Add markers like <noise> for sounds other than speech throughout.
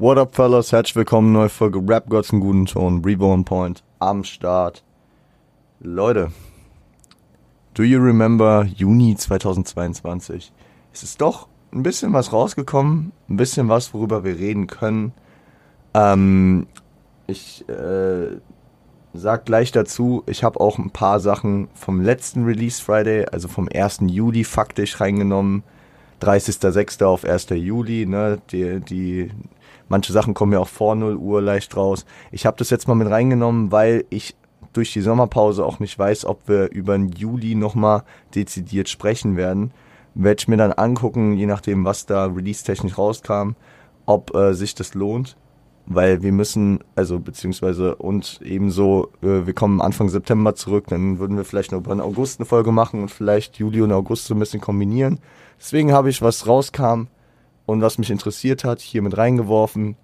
What up, fellas? Herzlich willkommen, neue Folge Rap Gods in guten Ton, Reborn Point am Start. Leute, do you remember Juni 2022? Es ist doch ein bisschen was rausgekommen, ein bisschen was, worüber wir reden können. Ähm, ich äh, sag gleich dazu, ich habe auch ein paar Sachen vom letzten Release Friday, also vom 1. Juli faktisch reingenommen. 30.06. auf 1. Juli, ne, die, die Manche Sachen kommen ja auch vor 0 Uhr leicht raus. Ich habe das jetzt mal mit reingenommen, weil ich durch die Sommerpause auch nicht weiß, ob wir über den Juli nochmal dezidiert sprechen werden. Werde ich mir dann angucken, je nachdem, was da release-technisch rauskam, ob äh, sich das lohnt. Weil wir müssen, also beziehungsweise und ebenso, äh, wir kommen Anfang September zurück, dann würden wir vielleicht noch über den August eine Folge machen und vielleicht Juli und August so ein bisschen kombinieren. Deswegen habe ich, was rauskam, und was mich interessiert hat, hier mit reingeworfen.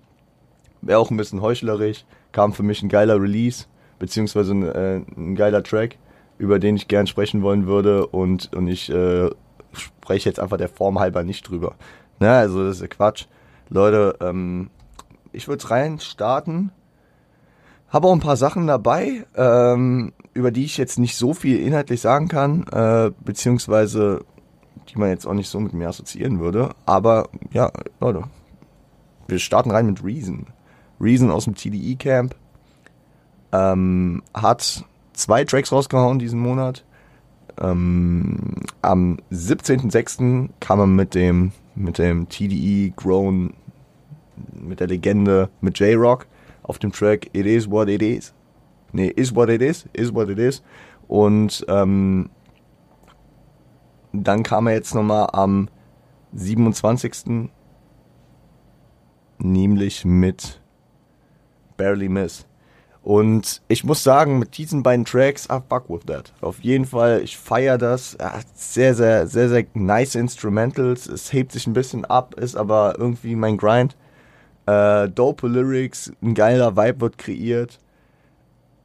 Wäre auch ein bisschen heuchlerisch, kam für mich ein geiler Release, beziehungsweise ein, äh, ein geiler Track, über den ich gern sprechen wollen würde und, und ich äh, spreche jetzt einfach der Form halber nicht drüber. Ne, also das ist ja Quatsch. Leute, ähm, ich würde rein starten. Habe auch ein paar Sachen dabei, ähm, über die ich jetzt nicht so viel inhaltlich sagen kann, äh, beziehungsweise die man jetzt auch nicht so mit mir assoziieren würde. Aber ja, Leute, wir starten rein mit Reason. Reason aus dem TDE Camp ähm, hat zwei Tracks rausgehauen diesen Monat. Ähm, am 17.06. kam er mit dem, mit dem TDE Grown, mit der Legende, mit J-Rock auf dem Track It Is What It Is. Nee, Is What It Is, Is What It Is. Und ähm, dann kam er jetzt nochmal am 27. Nämlich mit Barely Miss. Und ich muss sagen, mit diesen beiden Tracks, I fuck with that. Auf jeden Fall, ich feiere das. Hat sehr, sehr, sehr, sehr nice Instrumentals. Es hebt sich ein bisschen ab, ist aber irgendwie mein Grind. Äh, dope Lyrics, ein geiler Vibe wird kreiert.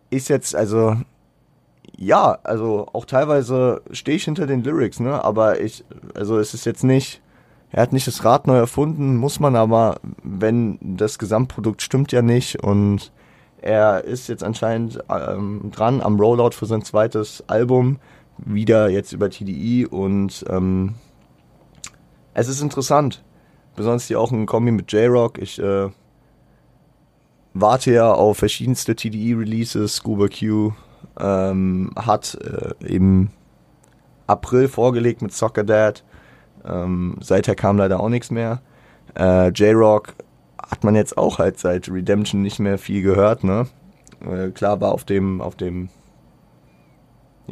Ist jetzt, also, ja, also auch teilweise stehe ich hinter den Lyrics, ne? Aber ich, also es ist jetzt nicht, er hat nicht das Rad neu erfunden, muss man aber, wenn das Gesamtprodukt stimmt ja nicht und er ist jetzt anscheinend ähm, dran am Rollout für sein zweites Album, wieder jetzt über TDI und ähm, es ist interessant. Besonders hier auch ein Kombi mit J-Rock. Ich äh, warte ja auf verschiedenste TDI-Releases, Scuba Q, ähm, hat äh, im April vorgelegt mit Soccer Dad. Ähm, seither kam leider auch nichts mehr. Äh, J-Rock hat man jetzt auch halt seit Redemption nicht mehr viel gehört, ne? Äh, klar war auf dem, auf dem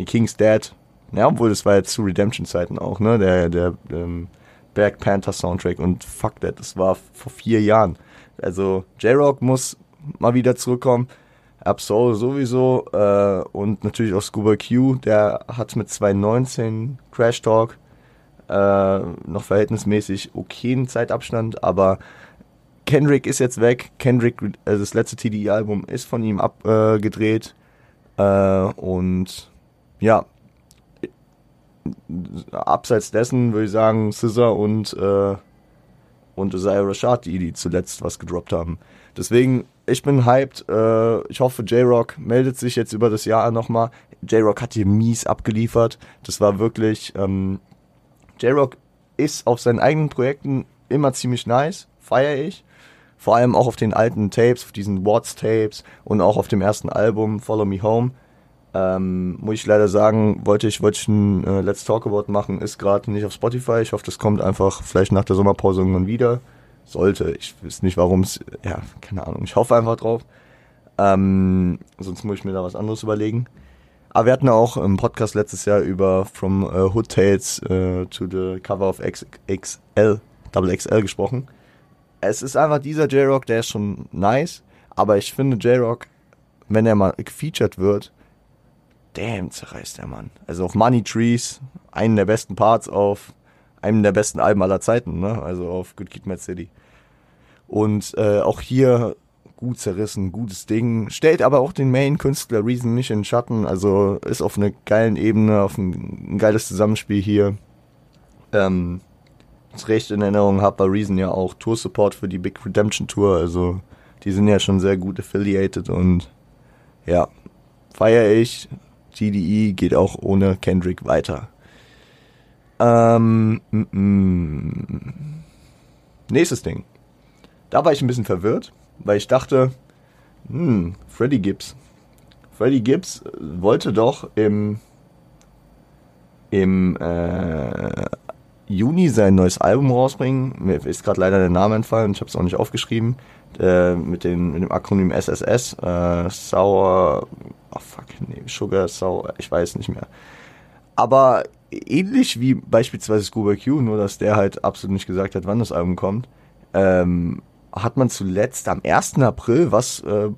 King's Dad, ja, obwohl das war jetzt zu Redemption-Zeiten auch, ne? Der, der ähm, Black Panther Soundtrack und fuck that, das war vor vier Jahren. Also J-Rock muss mal wieder zurückkommen. Absol sowieso äh, und natürlich auch Scuba Q, der hat mit 2019 Crash Talk äh, noch verhältnismäßig okayen Zeitabstand, aber Kendrick ist jetzt weg. Kendrick, also das letzte TDI-Album ist von ihm abgedreht äh, und ja, abseits dessen würde ich sagen Scissor und äh, und Isaiah Rashad, die, die zuletzt was gedroppt haben. Deswegen ich bin hyped. Äh, ich hoffe, J-Rock meldet sich jetzt über das Jahr nochmal. J-Rock hat hier mies abgeliefert. Das war wirklich. Ähm, J-Rock ist auf seinen eigenen Projekten immer ziemlich nice. Feiere ich. Vor allem auch auf den alten Tapes, auf diesen Watts-Tapes und auch auf dem ersten Album Follow Me Home. Ähm, muss ich leider sagen, wollte ich, wollte ich ein äh, Let's Talk About machen, ist gerade nicht auf Spotify. Ich hoffe, das kommt einfach vielleicht nach der Sommerpause irgendwann wieder sollte. Ich weiß nicht, warum es, ja, keine Ahnung. Ich hoffe einfach drauf. Ähm, sonst muss ich mir da was anderes überlegen. Aber wir hatten auch im Podcast letztes Jahr über From uh, Hood Tales uh, to the Cover of XXL, Double XL gesprochen. Es ist einfach dieser J-Rock, der ist schon nice, aber ich finde J-Rock, wenn er mal gefeatured wird, damn, zerreißt der Mann. Also auf Money Trees, einen der besten Parts auf einem der besten Alben aller Zeiten, ne? Also auf Good Kid, Mad City. Und äh, auch hier gut zerrissen, gutes Ding. Stellt aber auch den Main-Künstler Reason nicht in Schatten. Also ist auf einer geilen Ebene, auf ein, ein geiles Zusammenspiel hier. Ähm, es recht in Erinnerung habe, war Reason ja auch Tour-Support für die Big Redemption Tour. Also die sind ja schon sehr gut affiliated und ja, feiere ich. TDE geht auch ohne Kendrick weiter. Ähm, m -m. Nächstes Ding. Da war ich ein bisschen verwirrt, weil ich dachte, hm, Freddie Gibbs. Freddie Gibbs wollte doch im, im äh, Juni sein neues Album rausbringen. Mir ist gerade leider der Name entfallen, ich habe es auch nicht aufgeschrieben. Äh, mit, den, mit dem Akronym SSS. Äh, Sour. Oh fuck, nee, Sugar, Sour, ich weiß nicht mehr. Aber ähnlich wie beispielsweise Scuba Q, nur dass der halt absolut nicht gesagt hat, wann das Album kommt, ähm, hat man zuletzt am 1. April was äh,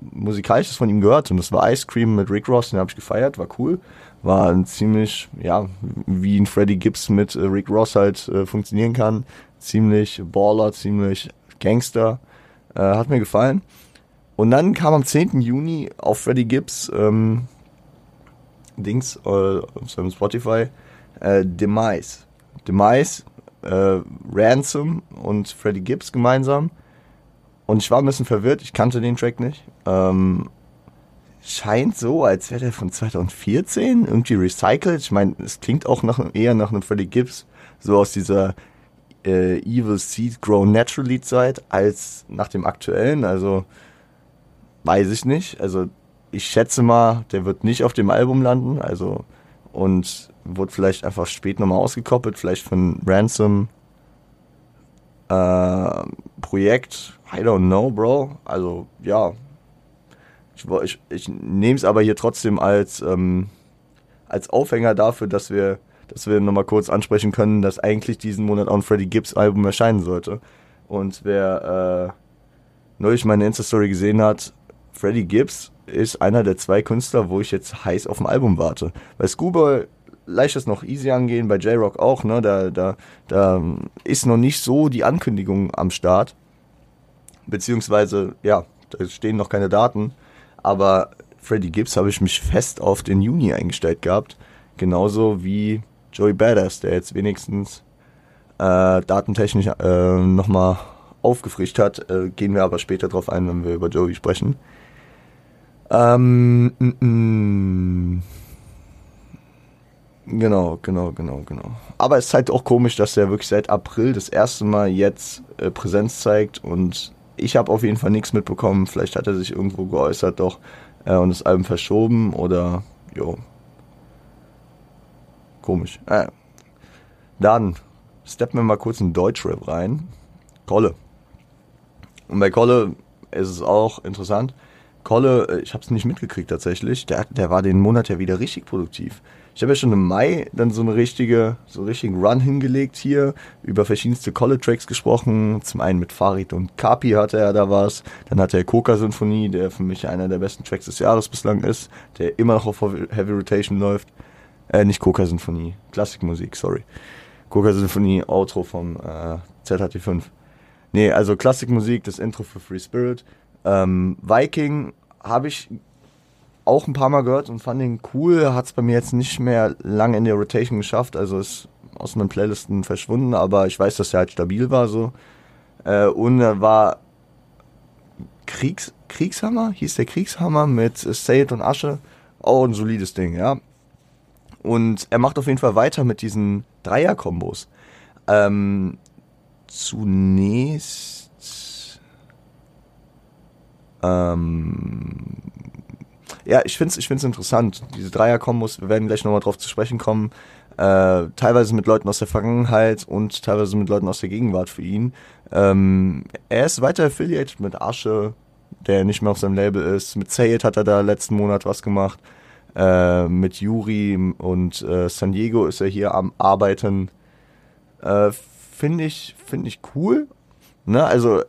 Musikalisches von ihm gehört und das war Ice Cream mit Rick Ross, den habe ich gefeiert, war cool. War ein ziemlich, ja, wie ein Freddie Gibbs mit äh, Rick Ross halt äh, funktionieren kann. Ziemlich Baller, ziemlich Gangster. Äh, hat mir gefallen. Und dann kam am 10. Juni auf Freddie Gibbs ähm, Dings äh, auf seinem Spotify äh, Demise. Demise, äh, Ransom und Freddie Gibbs gemeinsam. Und ich war ein bisschen verwirrt, ich kannte den Track nicht. Ähm, scheint so, als wäre der von 2014 irgendwie recycelt. Ich meine, es klingt auch nach, eher nach einem Freddie Gibbs, so aus dieser äh, Evil Seed Grow Naturally Zeit, als nach dem aktuellen. Also weiß ich nicht. Also ich schätze mal, der wird nicht auf dem Album landen. Also und wird vielleicht einfach spät nochmal ausgekoppelt, vielleicht von Ransom äh, Projekt. I don't know, Bro. Also ja, ich, ich, ich nehme es aber hier trotzdem als, ähm, als Aufhänger dafür, dass wir, dass wir nochmal kurz ansprechen können, dass eigentlich diesen Monat auch ein Freddie Gibbs Album erscheinen sollte. Und wer äh, neulich meine Insta-Story gesehen hat, Freddie Gibbs ist einer der zwei Künstler, wo ich jetzt heiß auf dem Album warte. Bei Scuba leicht es noch easy angehen, bei J-Rock auch, ne? Da, da, da ist noch nicht so die Ankündigung am Start. Beziehungsweise, ja, da stehen noch keine Daten. Aber Freddie Gibbs habe ich mich fest auf den Juni eingestellt gehabt. Genauso wie Joey Badass, der jetzt wenigstens äh, datentechnisch äh, nochmal aufgefrischt hat. Äh, gehen wir aber später drauf ein, wenn wir über Joey sprechen. Ähm, m -m. Genau, genau, genau, genau. Aber es ist halt auch komisch, dass er wirklich seit April das erste Mal jetzt äh, Präsenz zeigt und ich habe auf jeden Fall nichts mitbekommen. Vielleicht hat er sich irgendwo geäußert doch äh, und das Album verschoben oder jo. Komisch. Äh. Dann steppen wir mal kurz in Deutschrap rein. Kolle. Und bei Kolle ist es auch interessant. Kolle, äh, ich habe es nicht mitgekriegt tatsächlich, der, der war den Monat ja wieder richtig produktiv. Ich habe ja schon im Mai dann so eine richtige, so einen richtigen Run hingelegt hier, über verschiedenste Kolle-Tracks gesprochen. Zum einen mit Farid und Kapi hatte er da was. Dann hatte er Coca-Symphonie, der für mich einer der besten Tracks des Jahres bislang ist, der immer noch auf Heavy Rotation läuft. Äh, nicht Coca-Symphonie, Klassikmusik, sorry. Coca-Symphonie, Outro vom äh, ZHT5. Nee, also Klassikmusik, das Intro für Free Spirit. Ähm, Viking habe ich auch ein paar Mal gehört und fand ihn cool. Hat es bei mir jetzt nicht mehr lange in der Rotation geschafft, also ist aus meinen Playlisten verschwunden, aber ich weiß, dass er halt stabil war so. Äh, und er war Kriegs Kriegshammer, hieß der Kriegshammer mit Sayed und Asche. Auch ein solides Ding, ja. Und er macht auf jeden Fall weiter mit diesen Dreier-Kombos. Ähm, zunächst ähm, ja, ich finde es ich find's interessant. Diese Dreier-Kombos, wir werden gleich nochmal drauf zu sprechen kommen. Äh, teilweise mit Leuten aus der Vergangenheit und teilweise mit Leuten aus der Gegenwart für ihn. Ähm, er ist weiter affiliated mit Asche, der nicht mehr auf seinem Label ist. Mit Sayed hat er da letzten Monat was gemacht. Äh, mit Yuri und äh, San Diego ist er hier am Arbeiten. Äh, finde ich, finde ich cool. Ne? Also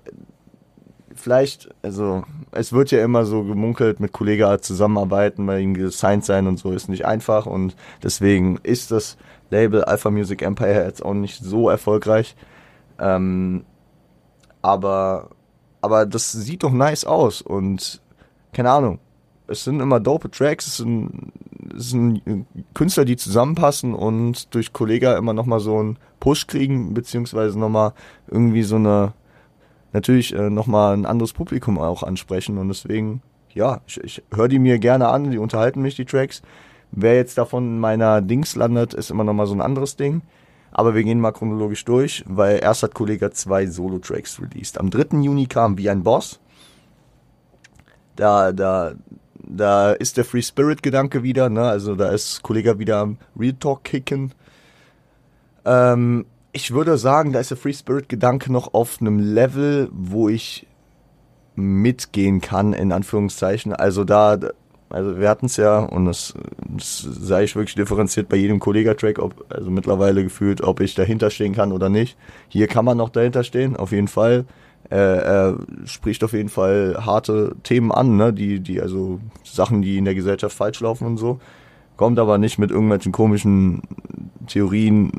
vielleicht, also es wird ja immer so gemunkelt, mit Kollega zusammenarbeiten, weil ihm gesigned sein und so ist nicht einfach und deswegen ist das Label Alpha Music Empire jetzt auch nicht so erfolgreich. Ähm, aber, aber das sieht doch nice aus und keine Ahnung. Es sind immer dope Tracks, es sind es sind Künstler, die zusammenpassen und durch Kollega immer nochmal so einen Push kriegen, beziehungsweise nochmal irgendwie so eine, natürlich äh, nochmal ein anderes Publikum auch ansprechen und deswegen, ja, ich, ich höre die mir gerne an, die unterhalten mich, die Tracks. Wer jetzt davon in meiner Dings landet, ist immer nochmal so ein anderes Ding. Aber wir gehen mal chronologisch durch, weil erst hat Kollega zwei Solo-Tracks released. Am 3. Juni kam Wie ein Boss. Da, da, da ist der Free Spirit Gedanke wieder, ne? Also da ist Kollege wieder am Real Talk kicken. Ähm, ich würde sagen, da ist der Free Spirit Gedanke noch auf einem Level, wo ich mitgehen kann, in Anführungszeichen. Also da, also wir hatten es ja, und das, das sage ich wirklich differenziert bei jedem Kollega-Track, ob, also mittlerweile gefühlt, ob ich dahinter stehen kann oder nicht. Hier kann man noch dahinter stehen, auf jeden Fall er, er spricht auf jeden Fall harte Themen an, ne? die, die, also Sachen, die in der Gesellschaft falsch laufen und so. Kommt aber nicht mit irgendwelchen komischen Theorien,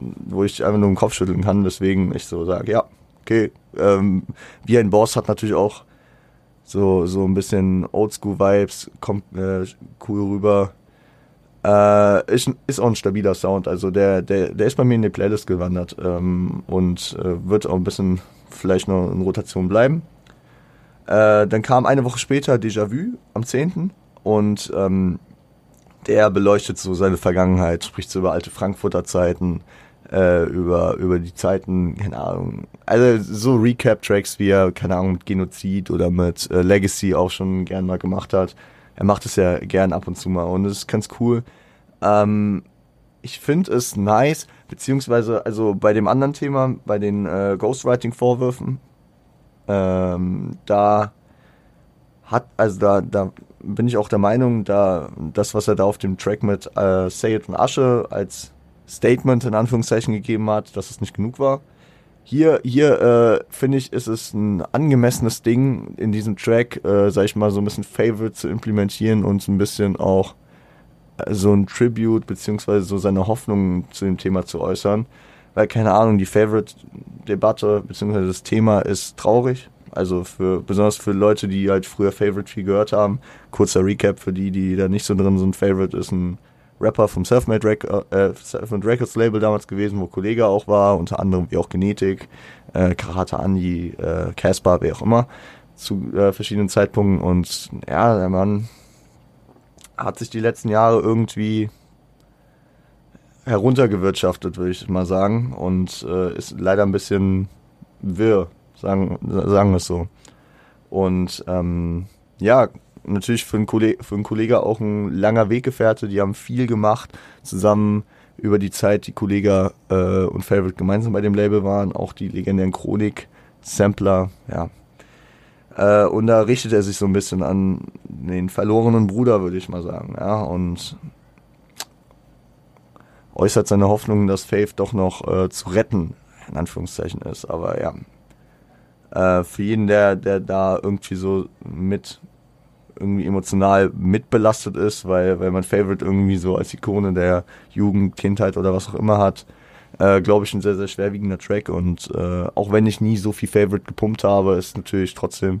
wo ich einfach nur den Kopf schütteln kann. Deswegen ich so sage, ja, okay. Ähm, wie ein Boss hat natürlich auch so, so ein bisschen Oldschool-Vibes, kommt äh, cool rüber. Äh, ist, ist auch ein stabiler Sound. Also der, der, der ist bei mir in die Playlist gewandert ähm, und äh, wird auch ein bisschen vielleicht noch in Rotation bleiben. Äh, dann kam eine Woche später Déjà-vu am 10. Und ähm, der beleuchtet so seine Vergangenheit, spricht so über alte Frankfurter Zeiten, äh, über, über die Zeiten, keine Ahnung, also so Recap-Tracks, wie er, keine Ahnung, mit Genozid oder mit äh, Legacy auch schon gern mal gemacht hat. Er macht es ja gern ab und zu mal und es ist ganz cool. Ähm, ich finde es nice, beziehungsweise, also bei dem anderen Thema, bei den äh, Ghostwriting-Vorwürfen, ähm, da hat, also da, da bin ich auch der Meinung, da das, was er da auf dem Track mit äh, Say It und Asche als Statement in Anführungszeichen gegeben hat, dass es nicht genug war. Hier, hier äh, finde ich, ist es ein angemessenes Ding in diesem Track, äh, sag ich mal, so ein bisschen Favorite zu implementieren und ein bisschen auch so ein Tribute beziehungsweise so seine Hoffnungen zu dem Thema zu äußern. Weil, keine Ahnung, die Favorite-Debatte beziehungsweise das Thema ist traurig. Also für besonders für Leute, die halt früher Favorite viel gehört haben. Kurzer Recap für die, die da nicht so drin sind. Favorite ist ein Rapper vom Selfmade Rec äh, Self Records Label damals gewesen, wo Kollege auch war, unter anderem wie auch Genetik, äh, Karate Andi, äh, Casper, wer auch immer, zu äh, verschiedenen Zeitpunkten. Und ja, der Mann hat sich die letzten Jahre irgendwie heruntergewirtschaftet, würde ich mal sagen, und äh, ist leider ein bisschen wirr, sagen, sagen wir es so. Und ähm, ja, natürlich für einen, Kollege, für einen Kollege auch ein langer Weggefährte, die haben viel gemacht, zusammen über die Zeit, die Kollege äh, und Favorite gemeinsam bei dem Label waren, auch die legendären Chronik, Sampler, ja, äh, und da richtet er sich so ein bisschen an den verlorenen Bruder, würde ich mal sagen. Ja, und äußert seine Hoffnung, dass Faith doch noch äh, zu retten, in Anführungszeichen ist. Aber ja, äh, für jeden, der, der da irgendwie so mit irgendwie emotional mitbelastet ist, weil, weil man Favorite irgendwie so als Ikone der Jugend, Kindheit oder was auch immer hat, äh, glaube ich, ein sehr, sehr schwerwiegender Track. Und äh, auch wenn ich nie so viel Favorite gepumpt habe, ist natürlich trotzdem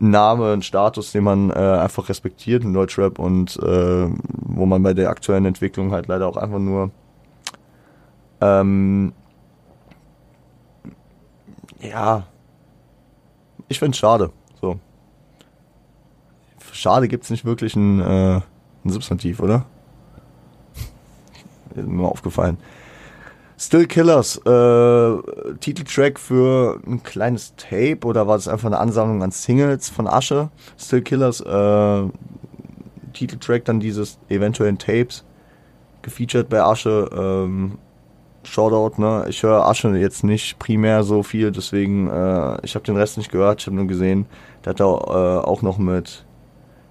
ein Name, ein Status, den man äh, einfach respektiert in Deutschrap und äh, wo man bei der aktuellen Entwicklung halt leider auch einfach nur ähm, ja, ich finde es schade. Schade gibt es nicht wirklich ein, äh, ein Substantiv, oder? <laughs> ist mir aufgefallen. Still Killers, äh, Titeltrack für ein kleines Tape oder war das einfach eine Ansammlung an Singles von Asche? Still Killers, äh, Titeltrack dann dieses eventuellen Tapes, gefeatured bei Asche, ähm, Shoutout, ne? Ich höre Asche jetzt nicht primär so viel, deswegen, äh, ich habe den Rest nicht gehört, ich habe nur gesehen, der hat da äh, auch noch mit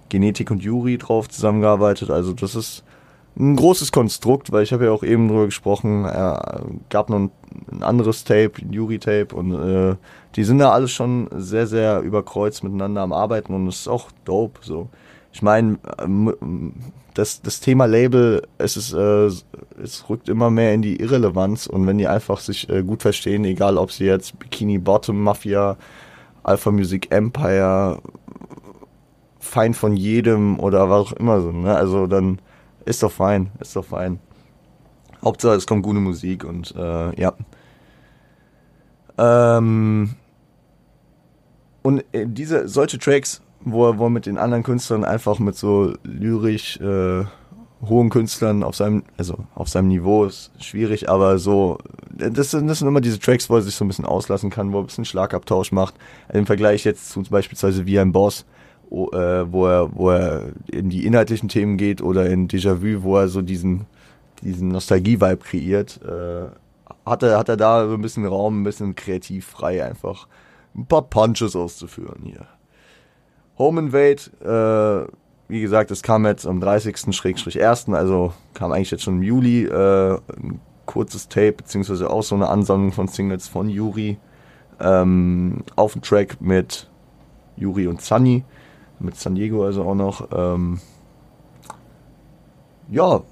Genetik und Juri drauf zusammengearbeitet, also das ist ein großes Konstrukt, weil ich habe ja auch eben drüber gesprochen, er gab noch ein, ein anderes Tape, ein Yuri-Tape und äh, die sind da alles schon sehr, sehr überkreuzt miteinander am Arbeiten und es ist auch dope. So. Ich meine, ähm, das, das Thema Label, es ist, äh, es rückt immer mehr in die Irrelevanz und wenn die einfach sich äh, gut verstehen, egal ob sie jetzt Bikini Bottom Mafia, Alpha Music Empire, Feind von jedem oder was auch immer sind, ne? Also dann ist doch fein, ist doch fein. Hauptsache, es kommt gute Musik und äh, ja. Ähm, und äh, diese solche Tracks, wo er, wo er mit den anderen Künstlern einfach mit so lyrisch äh, hohen Künstlern auf seinem, also auf seinem Niveau ist schwierig, aber so, das sind, das sind immer diese Tracks, wo er sich so ein bisschen auslassen kann, wo er ein bisschen Schlagabtausch macht. Im Vergleich jetzt zu beispielsweise wie ein Boss, wo, äh, wo er, wo er in die inhaltlichen Themen geht oder in Déjà-vu, wo er so diesen, diesen Nostalgie-Vibe kreiert, äh, hat er, hat er da so ein bisschen Raum, ein bisschen kreativ frei einfach ein paar Punches auszuführen hier. Home Invade, äh, wie gesagt, es kam jetzt am 30.1., also kam eigentlich jetzt schon im Juli äh, ein kurzes Tape, beziehungsweise auch so eine Ansammlung von Singles von Yuri ähm, auf dem Track mit Yuri und Sunny, mit San Diego also auch noch. Ähm, ja,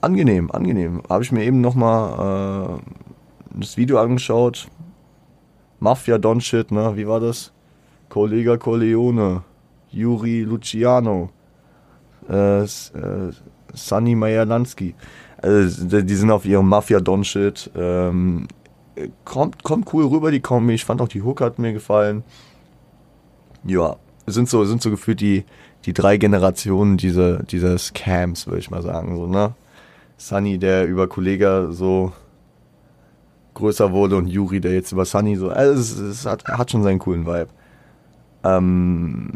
angenehm, angenehm. Habe ich mir eben nochmal äh, das Video angeschaut. Mafia Don Shit, ne? Wie war das? Kollega Corleone, Yuri Luciano äh, äh, Sunny Majerlanski. Also, die sind auf ihrem Mafia-Don-Shit. Ähm, kommt, kommt cool rüber, die Kombi. Ich fand auch die Hook hat mir gefallen. Ja, sind so, sind so gefühlt die, die drei Generationen dieser, dieser Scams, würde ich mal sagen. So, ne? Sunny, der über Kollega so größer wurde und Yuri, der jetzt über Sunny so. Also es, es hat, hat schon seinen coolen Vibe. Ähm,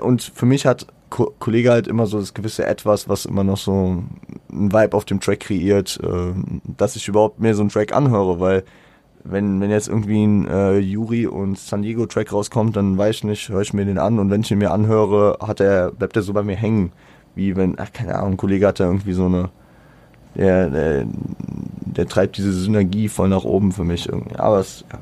und für mich hat Ko Kollege halt immer so das gewisse Etwas, was immer noch so ein Vibe auf dem Track kreiert, äh, dass ich überhaupt mehr so einen Track anhöre, weil wenn, wenn jetzt irgendwie ein äh, Yuri und San Diego Track rauskommt, dann weiß ich nicht, höre ich mir den an und wenn ich ihn mir anhöre, hat er, bleibt er so bei mir hängen. Wie wenn, ach, keine Ahnung, ein Kollege hat da irgendwie so eine, der, der, der treibt diese Synergie voll nach oben für mich irgendwie. Aber es, ja,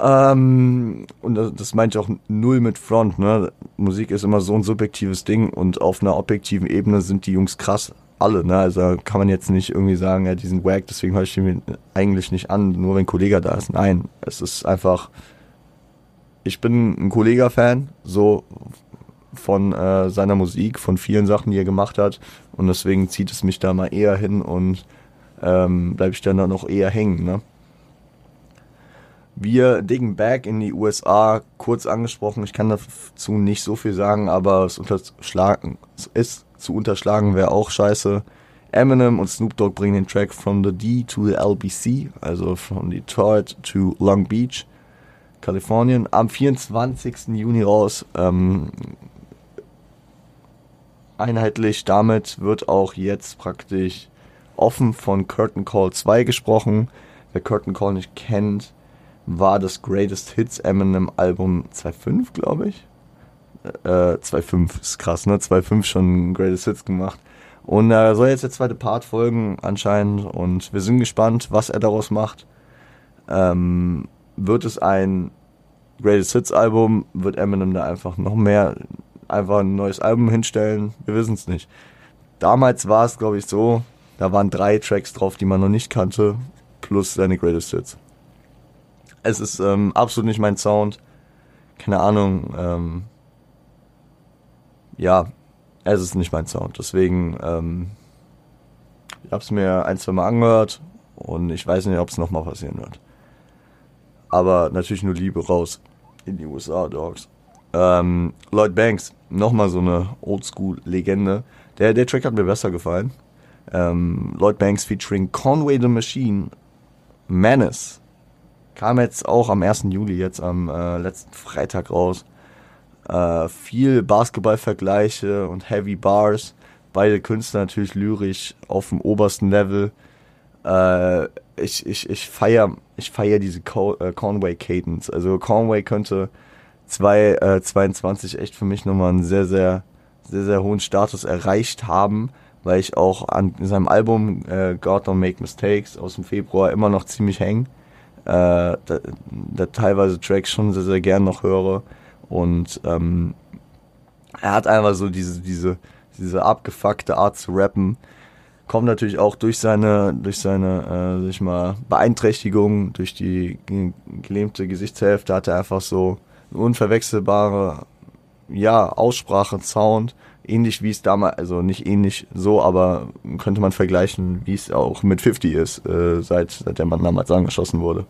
ähm, und das, das meinte ich auch null mit Front. Ne? Musik ist immer so ein subjektives Ding und auf einer objektiven Ebene sind die Jungs krass. Alle, ne? Also kann man jetzt nicht irgendwie sagen, ja, die sind wack, deswegen höre ich die eigentlich nicht an, nur wenn Kollege da ist. Nein, es ist einfach, ich bin ein Kollega-Fan, so von äh, seiner Musik, von vielen Sachen, die er gemacht hat. Und deswegen zieht es mich da mal eher hin und ähm, bleibe ich dann da noch eher hängen. Ne? Wir diggen back in die USA, kurz angesprochen. Ich kann dazu nicht so viel sagen, aber es, unterschlagen, es zu unterschlagen wäre auch scheiße. Eminem und Snoop Dogg bringen den Track From the D to the LBC, also von Detroit to Long Beach, Kalifornien, am 24. Juni raus. Ähm, einheitlich damit wird auch jetzt praktisch offen von Curtain Call 2 gesprochen. Wer Curtain Call nicht kennt, war das Greatest Hits Eminem Album 2.5, glaube ich. Äh, 2.5 ist krass, ne? 2.5 schon Greatest Hits gemacht. Und äh, soll jetzt der zweite Part folgen anscheinend und wir sind gespannt, was er daraus macht. Ähm, wird es ein Greatest Hits Album? Wird Eminem da einfach noch mehr, einfach ein neues Album hinstellen? Wir wissen es nicht. Damals war es, glaube ich, so, da waren drei Tracks drauf, die man noch nicht kannte, plus seine Greatest Hits. Es ist ähm, absolut nicht mein Sound. Keine Ahnung. Ähm, ja, es ist nicht mein Sound. Deswegen, ähm, ich habe es mir ein, zwei Mal angehört und ich weiß nicht, ob es nochmal passieren wird. Aber natürlich nur Liebe raus in die USA, Dogs. Ähm, Lloyd Banks, nochmal so eine Oldschool-Legende. Der, der Track hat mir besser gefallen. Ähm, Lloyd Banks featuring Conway the Machine, Menace. Kam jetzt auch am 1. Juli, jetzt am äh, letzten Freitag raus. Äh, viel Basketballvergleiche und Heavy Bars. Beide Künstler natürlich lyrisch auf dem obersten Level. Äh, ich ich, ich feiere ich feier diese äh, Conway Cadence. Also Conway könnte 2022 äh, echt für mich nochmal einen sehr, sehr, sehr, sehr hohen Status erreicht haben, weil ich auch an seinem Album äh, God Don't Make Mistakes aus dem Februar immer noch ziemlich hänge äh, da, da teilweise Tracks schon sehr, sehr gern noch höre. Und ähm, er hat einfach so diese, diese, diese abgefuckte Art zu rappen. Kommt natürlich auch durch seine, durch seine, äh, sag ich mal, Beeinträchtigung, durch die gelähmte Gesichtshälfte hat er einfach so eine unverwechselbare, ja, Aussprache, Sound, ähnlich wie es damals, also nicht ähnlich so, aber könnte man vergleichen, wie es auch mit 50 ist, äh, seit, seit der Mann damals angeschossen wurde.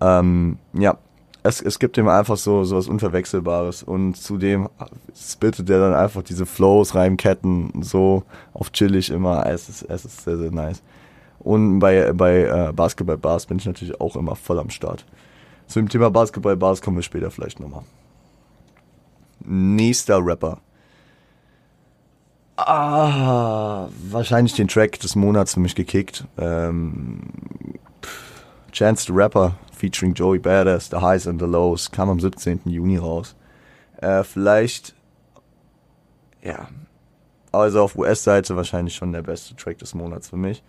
Ähm, ja, es, es gibt ihm einfach so, so was Unverwechselbares und zudem spittet er dann einfach diese Flows, Reimketten so auf chillig immer. Es ist, es ist sehr, sehr nice. Und bei, bei äh, Basketball Bars bin ich natürlich auch immer voll am Start. Zu dem Thema Basketball Bars kommen wir später vielleicht nochmal. Nächster Rapper. Ah, wahrscheinlich den Track des Monats für mich gekickt. Ähm, Chance the Rapper featuring Joey Badass, The Highs and the Lows, kam am 17. Juni raus. Äh, vielleicht, ja, also auf US-Seite wahrscheinlich schon der beste Track des Monats für mich.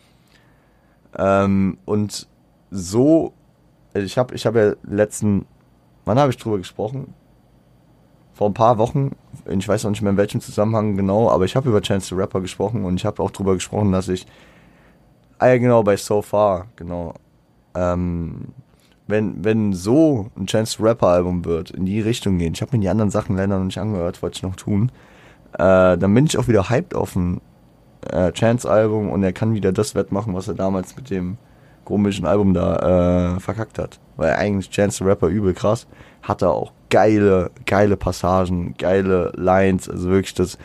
Ähm, und so, ich habe ich hab ja letzten, wann habe ich drüber gesprochen? Vor ein paar Wochen, ich weiß auch nicht mehr in welchem Zusammenhang genau, aber ich habe über Chance the Rapper gesprochen und ich habe auch drüber gesprochen, dass ich, ah ja genau, bei So Far, genau, ähm, wenn, wenn so ein Chance Rapper Album wird, in die Richtung gehen, ich habe mir die anderen Sachen leider noch nicht angehört, wollte ich noch tun, äh, dann bin ich auch wieder hyped auf ein äh, Chance Album und er kann wieder das wettmachen, was er damals mit dem komischen Album da äh, verkackt hat. Weil eigentlich Chance Rapper übel krass, hat er auch geile, geile Passagen, geile Lines, also wirklich das.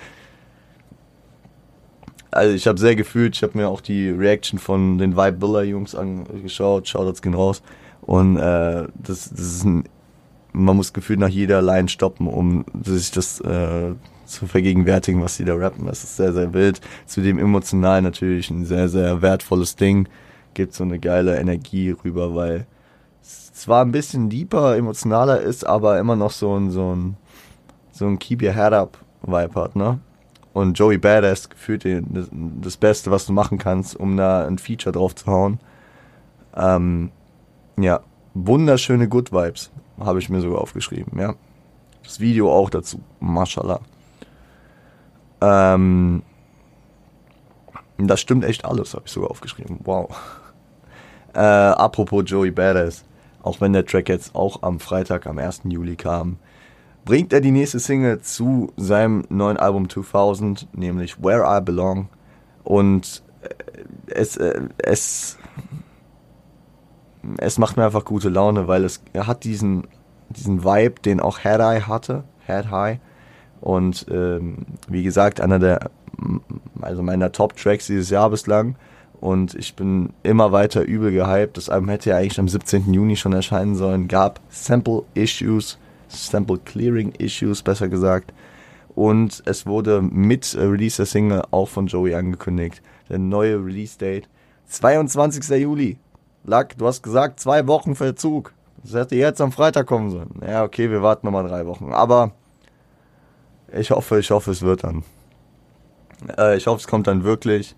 Also ich habe sehr gefühlt, ich habe mir auch die Reaction von den Vibe Biller Jungs angeschaut, Shoutouts gehen raus. Und äh, das, das ist ein, man muss gefühlt nach jeder Line stoppen, um sich das äh, zu vergegenwärtigen, was die da rappen. Das ist sehr, sehr wild. Zudem emotional natürlich ein sehr, sehr wertvolles Ding. Gibt so eine geile Energie rüber, weil es zwar ein bisschen deeper, emotionaler ist, aber immer noch so ein, so ein, so ein Keep Your Head Up Vibe hat, ne? Und Joey Badass gefühlt das, Beste, was du machen kannst, um da ein Feature drauf zu hauen. Ähm, ja, wunderschöne Good Vibes habe ich mir sogar aufgeschrieben, ja. Das Video auch dazu, mashallah. Ähm, das stimmt echt alles, habe ich sogar aufgeschrieben. Wow. Äh, apropos Joey Badass, auch wenn der Track jetzt auch am Freitag, am 1. Juli kam, bringt er die nächste Single zu seinem neuen Album 2000, nämlich Where I Belong. Und äh, es, äh, es, es macht mir einfach gute Laune, weil es, hat diesen, diesen Vibe, den auch Head Eye hatte, Head High, und ähm, wie gesagt, einer der, also meiner Top-Tracks dieses Jahr bislang. Und ich bin immer weiter übel gehypt. Das Album hätte ja eigentlich am 17. Juni schon erscheinen sollen. Gab Sample Issues, Sample Clearing Issues, besser gesagt. Und es wurde mit Release der Single auch von Joey angekündigt. Der neue Release-Date 22. Juli. Lack, du hast gesagt, zwei Wochen Verzug. Das hätte jetzt am Freitag kommen sollen. Ja, okay, wir warten nochmal drei Wochen. Aber ich hoffe, ich hoffe, es wird dann. Äh, ich hoffe, es kommt dann wirklich.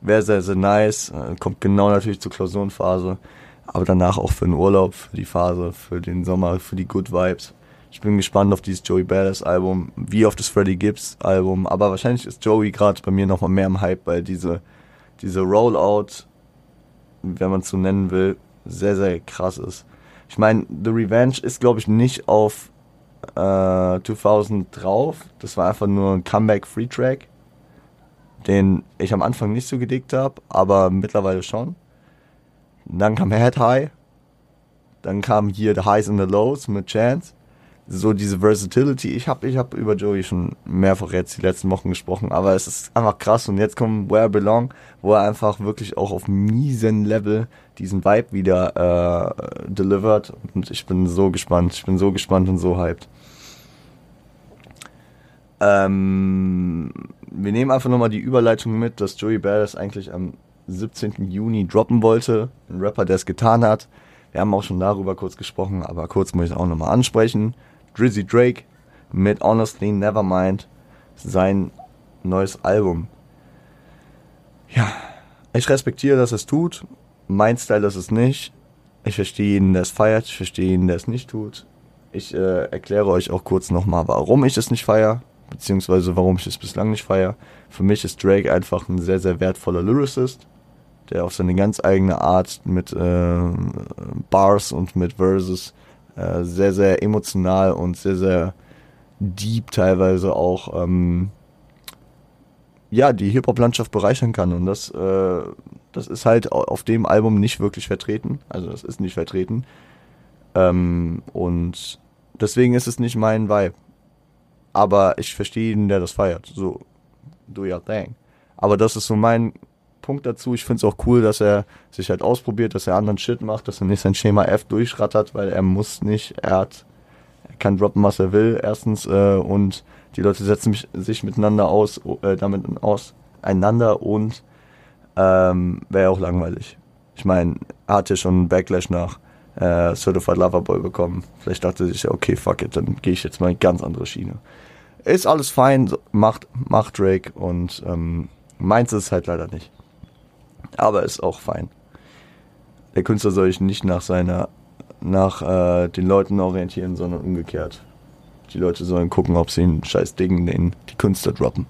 Wäre sehr, sehr nice. Äh, kommt genau natürlich zur Klausurenphase. Aber danach auch für den Urlaub, für die Phase, für den Sommer, für die Good Vibes. Ich bin gespannt auf dieses Joey Badass Album, wie auf das Freddie Gibbs Album. Aber wahrscheinlich ist Joey gerade bei mir nochmal mehr im Hype, weil diese, diese Rollout, wenn man es so nennen will, sehr, sehr krass ist. Ich meine, The Revenge ist, glaube ich, nicht auf äh, 2000 drauf. Das war einfach nur ein Comeback-Free-Track, den ich am Anfang nicht so gedickt habe, aber mittlerweile schon. dann kam Head High. Dann kam hier The Highs and the Lows mit Chance so diese Versatility. Ich habe ich hab über Joey schon mehrfach jetzt die letzten Wochen gesprochen, aber es ist einfach krass. Und jetzt kommt Where I Belong, wo er einfach wirklich auch auf miesen Level diesen Vibe wieder äh, delivert. Und ich bin so gespannt. Ich bin so gespannt und so hyped. Ähm, wir nehmen einfach nochmal die Überleitung mit, dass Joey Badass eigentlich am 17. Juni droppen wollte. Ein Rapper, der es getan hat. Wir haben auch schon darüber kurz gesprochen, aber kurz muss ich auch nochmal ansprechen. Drizzy Drake mit Honestly Nevermind sein neues Album. Ja, ich respektiere, dass es tut. Mein Style ist es nicht. Ich verstehe jeden, der es feiert. Ich verstehe jeden, der es nicht tut. Ich äh, erkläre euch auch kurz nochmal, warum ich es nicht feiere, beziehungsweise warum ich es bislang nicht feiere. Für mich ist Drake einfach ein sehr, sehr wertvoller Lyricist, der auf seine ganz eigene Art mit äh, Bars und mit Verses äh, sehr, sehr emotional und sehr, sehr deep teilweise auch ähm, ja, die Hip-Hop-Landschaft bereichern kann. Und das, äh, das ist halt auf dem Album nicht wirklich vertreten. Also das ist nicht vertreten. Ähm, und deswegen ist es nicht mein Vibe. Aber ich verstehe jeden, der das feiert. So, do your thing. Aber das ist so mein Punkt dazu. Ich finde es auch cool, dass er sich halt ausprobiert, dass er anderen Shit macht, dass er nicht sein Schema F durchrattert, weil er muss nicht. Er hat, er kann droppen, was er will, erstens, äh, und die Leute setzen mich, sich miteinander aus, äh, damit auseinander und ähm, wäre auch langweilig. Ich meine, er hat ja schon einen Backlash nach äh, Certified Lover Boy bekommen. Vielleicht dachte sich, okay, fuck it, dann gehe ich jetzt mal in eine ganz andere Schiene. Ist alles fein, macht, macht Drake und ähm, meins ist halt leider nicht. Aber ist auch fein. Der Künstler soll sich nicht nach seiner, nach äh, den Leuten orientieren, sondern umgekehrt. Die Leute sollen gucken, ob sie einen scheiß Ding den die Künstler droppen.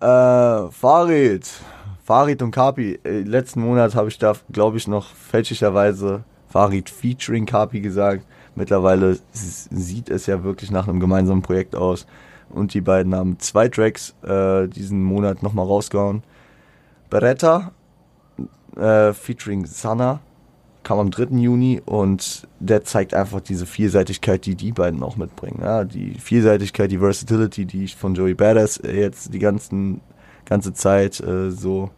Äh, Farid. Farid und Kapi. Äh, letzten Monat habe ich da, glaube ich, noch fälschlicherweise Farid featuring Kapi gesagt. Mittlerweile sieht es ja wirklich nach einem gemeinsamen Projekt aus. Und die beiden haben zwei Tracks äh, diesen Monat nochmal rausgehauen. Beretta äh, featuring Sana kam am 3. Juni und der zeigt einfach diese Vielseitigkeit, die die beiden auch mitbringen. Ja, die Vielseitigkeit, die Versatility, die ich von Joey Badass jetzt die ganzen, ganze Zeit äh, so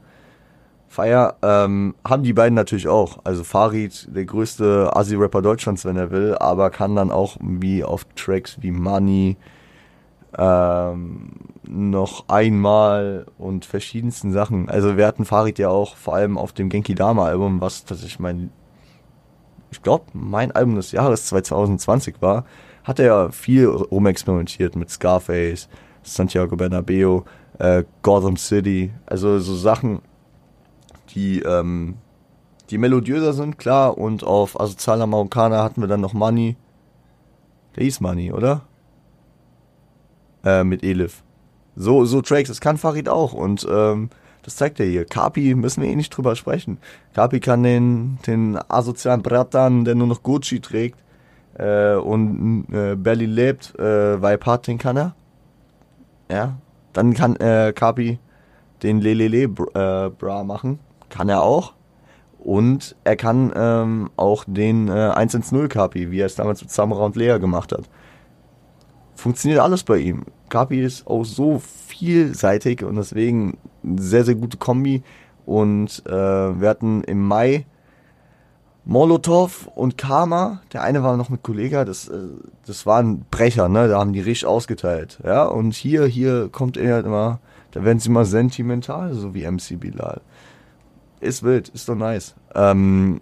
feier, ähm, haben die beiden natürlich auch. Also Farid, der größte Asi-Rapper Deutschlands, wenn er will, aber kann dann auch wie auf Tracks wie Money, ähm, noch einmal und verschiedensten Sachen. Also wir hatten Farid ja auch vor allem auf dem Genki Dama Album, was tatsächlich mein ich glaube, mein Album des Jahres 2020 war, hat er ja viel rumexperimentiert mit Scarface, Santiago Bernabeo, äh, Gotham City, also so Sachen, die, ähm, die melodiöser sind, klar, und auf Asozialer Marokkaner hatten wir dann noch Money. Der hieß Money, oder? Äh, mit Elif. So, so Tracks, das kann Farid auch und ähm, das zeigt er hier. Kapi müssen wir eh nicht drüber sprechen. Kapi kann den, den asozialen Bratan, der nur noch Gucci trägt äh, und äh, Belly lebt, äh, Vibe den kann er. Ja. Dann kann äh, Kapi den Lelele äh, Bra machen. Kann er auch. Und er kann ähm, auch den äh, 110 Kapi, wie er es damals mit Samra und Lea gemacht hat. Funktioniert alles bei ihm. Kapi ist auch so vielseitig und deswegen sehr, sehr gute Kombi. Und äh, wir hatten im Mai Molotov und Karma. Der eine war noch mit Kollega, das, äh, das war ein Brecher, ne? Da haben die richtig ausgeteilt. Ja, und hier, hier kommt er halt immer, da werden sie mal sentimental, so wie MC Bilal. Ist wild, ist doch nice. Ähm,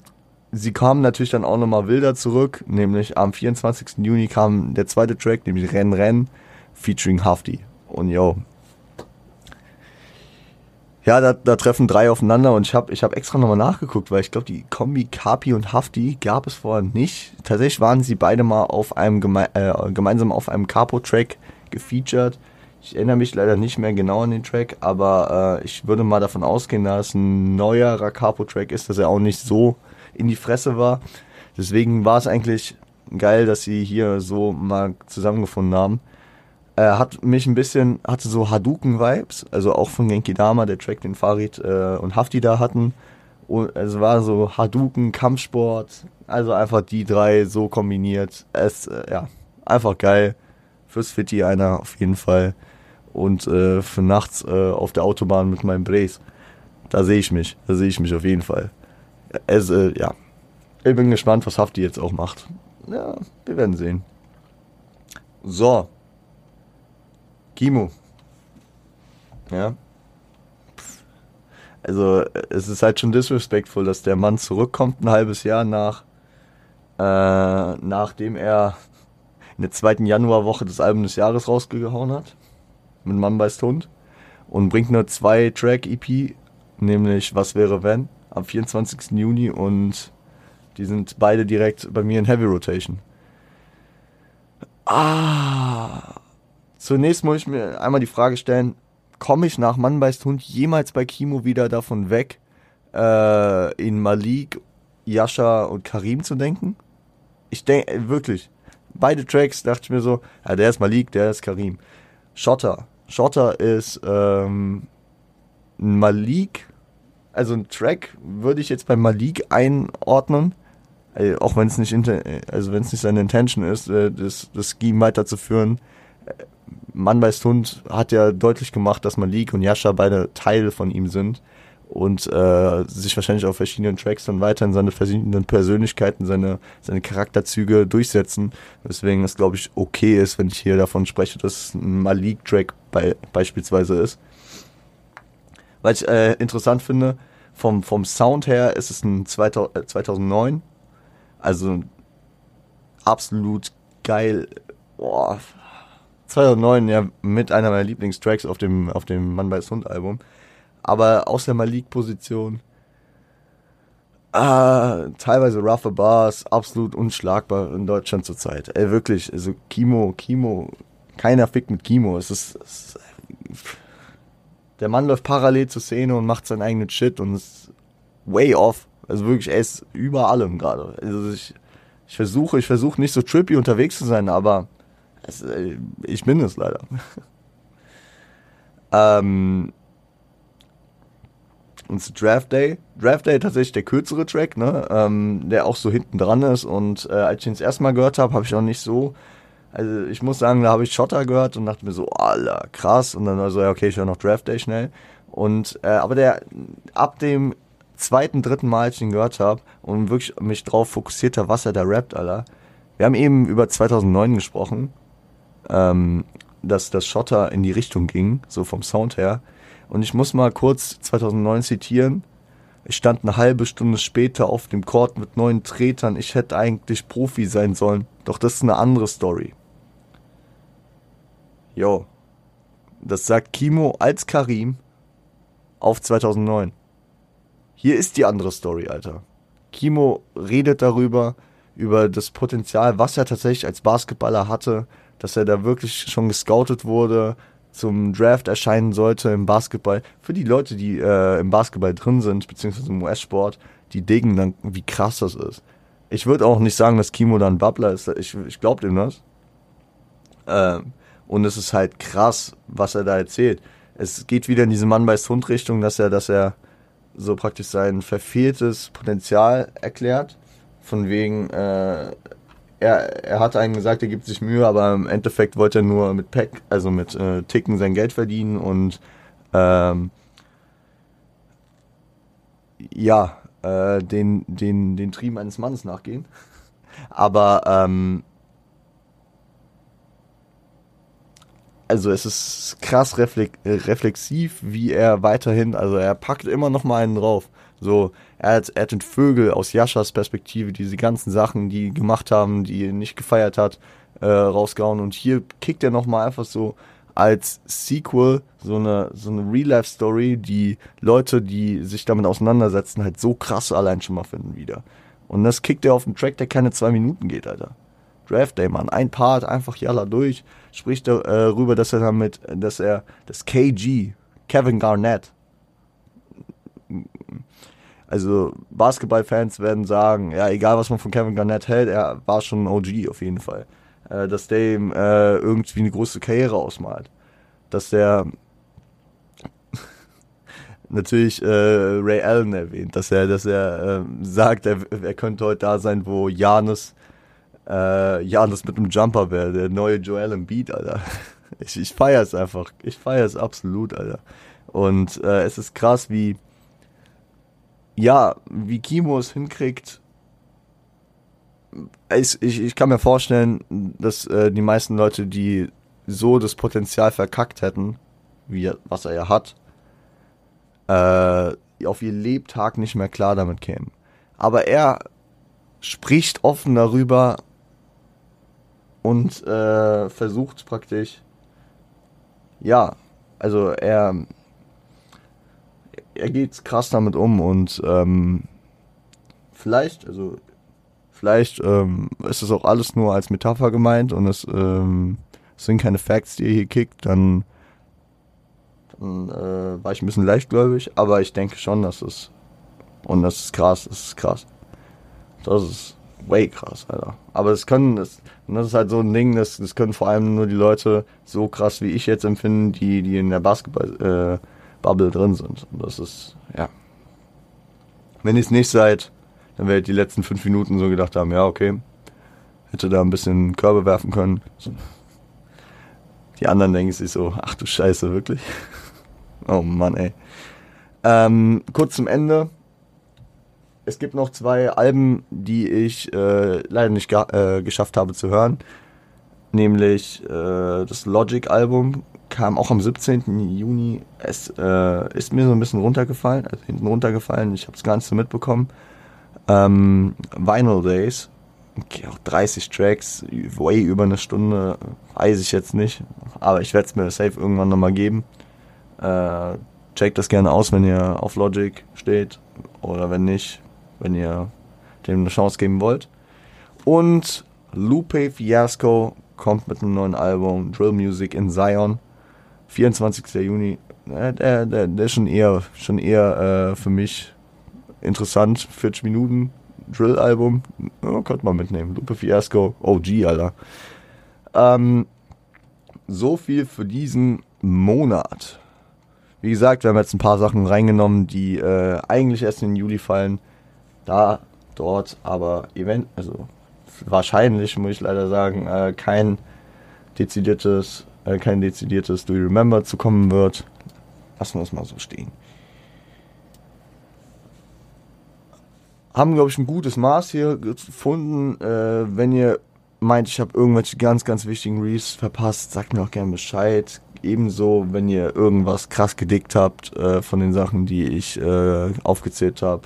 sie kamen natürlich dann auch nochmal wilder zurück, nämlich am 24. Juni kam der zweite Track, nämlich Renn Renn, featuring Hafti. Und yo, ja, da, da treffen drei aufeinander und ich habe ich hab extra nochmal nachgeguckt, weil ich glaube, die Kombi Kapi und Hafti gab es vorher nicht. Tatsächlich waren sie beide mal auf einem geme äh, gemeinsam auf einem Capo-Track gefeatured. Ich erinnere mich leider nicht mehr genau an den Track, aber äh, ich würde mal davon ausgehen, dass es ein neuerer Capo-Track ist, dass er auch nicht so in die Fresse war. Deswegen war es eigentlich geil, dass sie hier so mal zusammengefunden haben. Äh, hat mich ein bisschen, hatte so Hadouken-Vibes, also auch von Genki Dama, der Track, den Farid äh, und Hafti da hatten. Und es war so Hadouken, Kampfsport, also einfach die drei so kombiniert. Es, äh, ja, einfach geil. Fürs Fitti einer auf jeden Fall. Und äh, für nachts äh, auf der Autobahn mit meinem Brace. Da sehe ich mich. Da sehe ich mich auf jeden Fall. Es, äh, ja. Ich bin gespannt, was Hafti jetzt auch macht. Ja, wir werden sehen. So, Kimo. Ja. Also es ist halt schon disrespectful, dass der Mann zurückkommt ein halbes Jahr nach, äh, nachdem er in der zweiten Januarwoche das Album des Jahres rausgehauen hat. Mit Mann beißt Hund. Und bringt nur zwei Track-EP, nämlich Was wäre wenn, am 24. Juni und die sind beide direkt bei mir in Heavy Rotation. Ah, Zunächst muss ich mir einmal die Frage stellen, komme ich nach Mann beißt Hund jemals bei Kimo wieder davon weg, äh, in Malik, Yasha und Karim zu denken? Ich denke, wirklich. Beide Tracks dachte ich mir so, ja, der ist Malik, der ist Karim. Schotter, Schotter ist ähm, Malik, also ein Track würde ich jetzt bei Malik einordnen, äh, auch wenn es nicht, also wenn es nicht seine Intention ist, äh, das, das Scheme weiterzuführen. Mann beißt Hund hat ja deutlich gemacht, dass Malik und Yasha beide Teil von ihm sind und äh, sich wahrscheinlich auf verschiedenen Tracks dann weiterhin seine verschiedenen Persönlichkeiten, seine, seine Charakterzüge durchsetzen. Deswegen es, glaube ich, okay ist, wenn ich hier davon spreche, dass ein Malik-Track bei, beispielsweise ist. Weil ich äh, interessant finde, vom, vom Sound her ist es ein 2000, äh, 2009. Also absolut geil. Boah. 2009, ja, mit einer meiner Lieblingstracks auf dem, auf dem Mann bei Hund Album aber aus der Malik-Position. Ah, teilweise roughe Bars, absolut unschlagbar in Deutschland zurzeit. Ey, wirklich, also Kimo, Kimo, keiner fickt mit Kimo. Es ist, es ist, der Mann läuft parallel zur Szene und macht seinen eigenen Shit und ist way off. Also wirklich, er ist über allem gerade. Also ich, ich versuche, ich versuche nicht so trippy unterwegs zu sein, aber es, ich bin es leider. <laughs> ähm, und Draft Day. Draft Day tatsächlich der kürzere Track, ne? Ähm, der auch so hinten dran ist. Und äh, als ich ihn das erste Mal gehört habe, habe ich auch nicht so. Also ich muss sagen, da habe ich Schotter gehört und dachte mir so, Alter, krass. Und dann war so, ja, okay, ich höre noch Draft Day schnell. Und äh, aber der ab dem zweiten, dritten Mal, als ich ihn gehört habe und wirklich mich drauf fokussiert habe, was er da rappt, Alter. Wir haben eben über 2009 gesprochen, ähm, dass das Schotter in die Richtung ging, so vom Sound her. Und ich muss mal kurz 2009 zitieren. Ich stand eine halbe Stunde später auf dem Court mit neuen Tretern. Ich hätte eigentlich Profi sein sollen. Doch das ist eine andere Story. Jo. Das sagt Kimo als Karim auf 2009. Hier ist die andere Story, Alter. Kimo redet darüber, über das Potenzial, was er tatsächlich als Basketballer hatte, dass er da wirklich schon gescoutet wurde, zum Draft erscheinen sollte im Basketball, für die Leute, die äh, im Basketball drin sind, beziehungsweise im US-Sport, die diggen dann, wie krass das ist. Ich würde auch nicht sagen, dass Kimo dann Bubbler ist. Ich, ich glaube dem das. Ähm, und es ist halt krass, was er da erzählt. Es geht wieder in diese Mann beißt Hund Richtung, dass er, dass er so praktisch sein verfehltes Potenzial erklärt. Von wegen, äh, er, er hat einem gesagt, er gibt sich Mühe, aber im Endeffekt wollte er nur mit Pack, also mit äh, Ticken sein Geld verdienen und ähm, ja, äh, den, den, den Trieben eines Mannes nachgehen. <laughs> Aber ähm, also es ist krass reflexiv, wie er weiterhin, also er packt immer noch mal einen drauf. So, er hat, er hat den Vögel aus Jaschas Perspektive, diese ganzen Sachen, die gemacht haben, die er nicht gefeiert hat, äh, rausgehauen. Und hier kickt er nochmal einfach so als Sequel so eine, so eine Real-Life-Story, die Leute, die sich damit auseinandersetzen, halt so krass allein schon mal finden wieder. Und das kickt er auf einen Track, der keine zwei Minuten geht, Alter. Draft Day, Mann. Ein Part, einfach jalla durch. Spricht darüber, äh, dass er damit, dass er, das KG, Kevin Garnett, also Basketballfans werden sagen, ja, egal was man von Kevin Garnett hält, er war schon ein OG auf jeden Fall. Äh, dass der ihm äh, irgendwie eine große Karriere ausmalt. Dass der <laughs> natürlich äh, Ray Allen erwähnt, dass er, dass er äh, sagt, er, er könnte heute da sein, wo Janis äh, Janis mit einem Jumper wäre, der neue Joel Embiid, Alter. <laughs> Ich, ich feiere es einfach. Ich feiere es absolut, Alter. Und äh, es ist krass, wie ja, wie Kimo es hinkriegt, ich, ich, ich kann mir vorstellen, dass äh, die meisten Leute, die so das Potenzial verkackt hätten, wie was er ja hat, äh, auf ihr Lebtag nicht mehr klar damit kämen. Aber er spricht offen darüber und äh, versucht praktisch, ja, also er er geht krass damit um und ähm, vielleicht, also vielleicht ähm, ist es auch alles nur als Metapher gemeint und es, ähm, sind keine Facts, die er hier kickt, dann, dann äh, war ich ein bisschen leichtgläubig, aber ich denke schon, dass es und das ist krass, das ist krass. Das ist way krass, Alter. Aber es können, das, das ist halt so ein Ding, das, das können vor allem nur die Leute so krass wie ich jetzt empfinden, die, die in der Basketball-Bubble äh, drin sind. Und das ist, ja. Wenn ihr es nicht seid, dann werdet ihr die letzten fünf Minuten so gedacht haben, ja, okay, hätte da ein bisschen Körbe werfen können. Die anderen denken sich so, ach du Scheiße, wirklich? <laughs> oh Mann, ey. Ähm, kurz zum Ende es gibt noch zwei Alben, die ich äh, leider nicht äh, geschafft habe zu hören. Nämlich äh, das Logic-Album kam auch am 17. Juni. Es äh, ist mir so ein bisschen runtergefallen, also hinten runtergefallen. Ich habe es gar nicht so mitbekommen. Ähm, Vinyl Days, okay, auch 30 Tracks, way über eine Stunde, weiß ich jetzt nicht. Aber ich werde es mir safe irgendwann nochmal geben. Äh, checkt das gerne aus, wenn ihr auf Logic steht. Oder wenn nicht, wenn ihr dem eine Chance geben wollt. Und Lupe Fiasco kommt mit einem neuen Album, Drill Music in Zion. 24. Juni. Der, der, der ist schon eher, schon eher äh, für mich interessant. 40 Minuten Drill-Album. Ja, könnte man mitnehmen. Lupe Fiasco, OG, Alter. Ähm, so viel für diesen Monat. Wie gesagt, wir haben jetzt ein paar Sachen reingenommen, die äh, eigentlich erst in den Juli fallen da, dort, aber event, also wahrscheinlich, muss ich leider sagen, äh, kein dezidiertes, äh, kein dezidiertes Do You Remember zu kommen wird. Lassen wir es mal so stehen. Haben, glaube ich, ein gutes Maß hier gefunden. Äh, wenn ihr meint, ich habe irgendwelche ganz, ganz wichtigen Reefs verpasst, sagt mir auch gerne Bescheid. Ebenso, wenn ihr irgendwas krass gedickt habt äh, von den Sachen, die ich äh, aufgezählt habe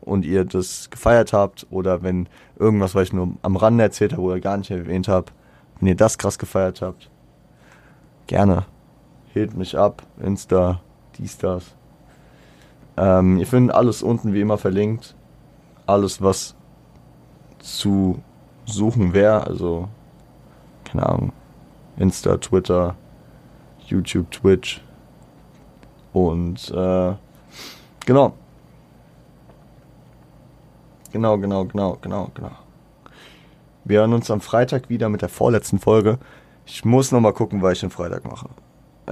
und ihr das gefeiert habt oder wenn irgendwas, was ich nur am Rande erzählt habe oder gar nicht erwähnt habe, wenn ihr das krass gefeiert habt, gerne. Hilt mich ab, Insta, dies, das. Ähm, ihr findet alles unten wie immer verlinkt. Alles, was zu suchen wäre, also keine Ahnung, Insta, Twitter, YouTube, Twitch und äh, genau. Genau, genau, genau, genau, genau. Wir hören uns am Freitag wieder mit der vorletzten Folge. Ich muss noch mal gucken, was ich am Freitag mache.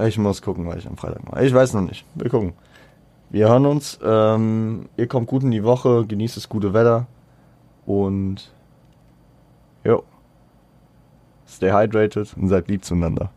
Ich muss gucken, was ich am Freitag mache. Ich weiß noch nicht. Wir gucken. Wir hören uns. Ähm, ihr kommt gut in die Woche, genießt das gute Wetter und jo. Stay hydrated und seid lieb zueinander.